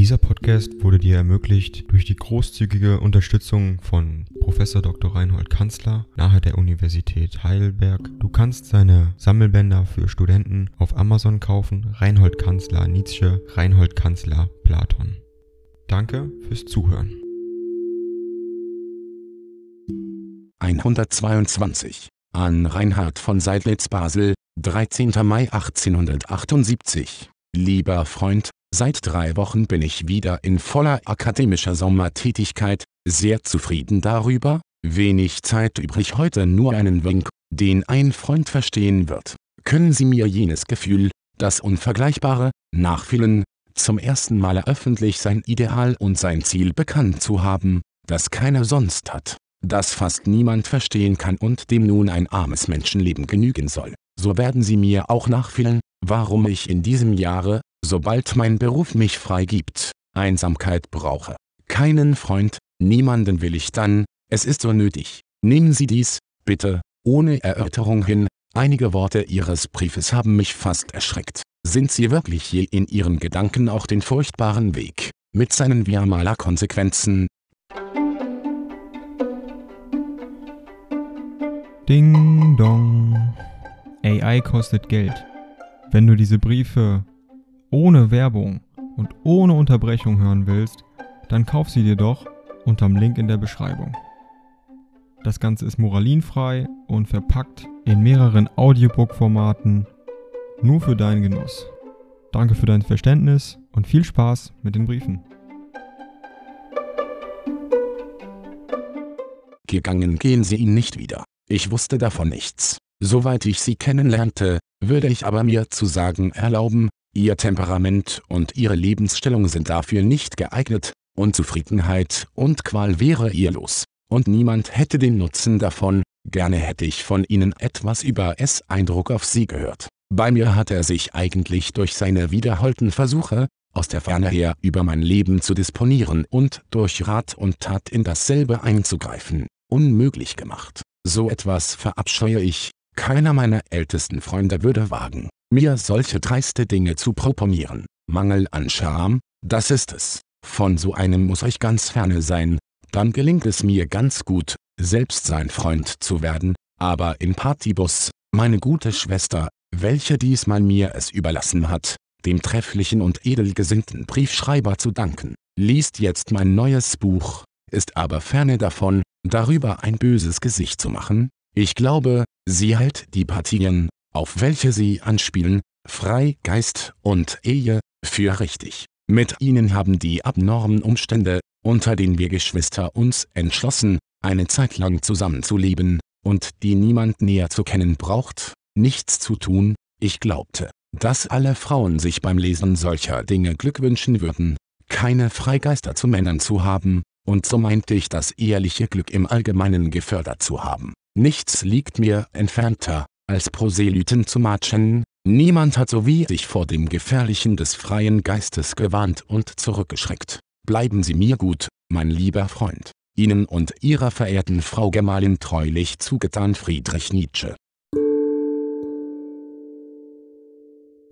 Dieser Podcast wurde dir ermöglicht durch die großzügige Unterstützung von Professor Dr. Reinhold Kanzler nahe der Universität Heidelberg. Du kannst seine Sammelbänder für Studenten auf Amazon kaufen. Reinhold Kanzler Nietzsche, Reinhold Kanzler Platon. Danke fürs Zuhören. 122 an Reinhard von Seidlitz Basel, 13. Mai 1878. Lieber Freund, Seit drei Wochen bin ich wieder in voller akademischer Sommertätigkeit, sehr zufrieden darüber, wenig Zeit übrig heute nur einen Wink, den ein Freund verstehen wird. Können Sie mir jenes Gefühl, das unvergleichbare, nachfühlen, zum ersten Mal öffentlich sein Ideal und sein Ziel bekannt zu haben, das keiner sonst hat, das fast niemand verstehen kann und dem nun ein armes Menschenleben genügen soll, so werden Sie mir auch nachfühlen, warum ich in diesem Jahre, sobald mein Beruf mich freigibt, Einsamkeit brauche. Keinen Freund, niemanden will ich dann, es ist so nötig. Nehmen Sie dies, bitte, ohne Erörterung hin, einige Worte Ihres Briefes haben mich fast erschreckt. Sind Sie wirklich je in Ihren Gedanken auch den furchtbaren Weg, mit seinen Viamala Konsequenzen? Ding dong. AI kostet Geld. Wenn du diese Briefe ohne Werbung und ohne Unterbrechung hören willst, dann kauf sie dir doch unterm Link in der Beschreibung. Das Ganze ist moralinfrei und verpackt in mehreren Audiobook-Formaten nur für deinen Genuss. Danke für dein Verständnis und viel Spaß mit den Briefen. Gegangen gehen sie ihn nicht wieder. Ich wusste davon nichts. Soweit ich sie kennenlernte, würde ich aber mir zu sagen erlauben, Ihr Temperament und Ihre Lebensstellung sind dafür nicht geeignet, Unzufriedenheit und Qual wäre ihr los. Und niemand hätte den Nutzen davon, gerne hätte ich von Ihnen etwas über es Eindruck auf Sie gehört. Bei mir hat er sich eigentlich durch seine wiederholten Versuche, aus der Ferne her über mein Leben zu disponieren und durch Rat und Tat in dasselbe einzugreifen, unmöglich gemacht. So etwas verabscheue ich, keiner meiner ältesten Freunde würde wagen mir solche dreiste Dinge zu proponieren. Mangel an Charme, das ist es. Von so einem muss ich ganz ferne sein, dann gelingt es mir ganz gut, selbst sein Freund zu werden, aber in Partibus, meine gute Schwester, welche diesmal mir es überlassen hat, dem trefflichen und edelgesinnten Briefschreiber zu danken, liest jetzt mein neues Buch, ist aber ferne davon, darüber ein böses Gesicht zu machen. Ich glaube, sie hält die Partien, auf welche sie anspielen, Freigeist und Ehe, für richtig. Mit ihnen haben die abnormen Umstände, unter denen wir Geschwister uns entschlossen, eine Zeit lang zusammenzuleben, und die niemand näher zu kennen braucht, nichts zu tun, ich glaubte, dass alle Frauen sich beim Lesen solcher Dinge Glück wünschen würden, keine Freigeister zu Männern zu haben, und so meinte ich das ehrliche Glück im Allgemeinen gefördert zu haben. Nichts liegt mir entfernter, als Proselyten zu matschen, niemand hat so wie ich vor dem Gefährlichen des freien Geistes gewarnt und zurückgeschreckt. Bleiben Sie mir gut, mein lieber Freund. Ihnen und Ihrer verehrten Frau Gemahlin treulich zugetan Friedrich Nietzsche.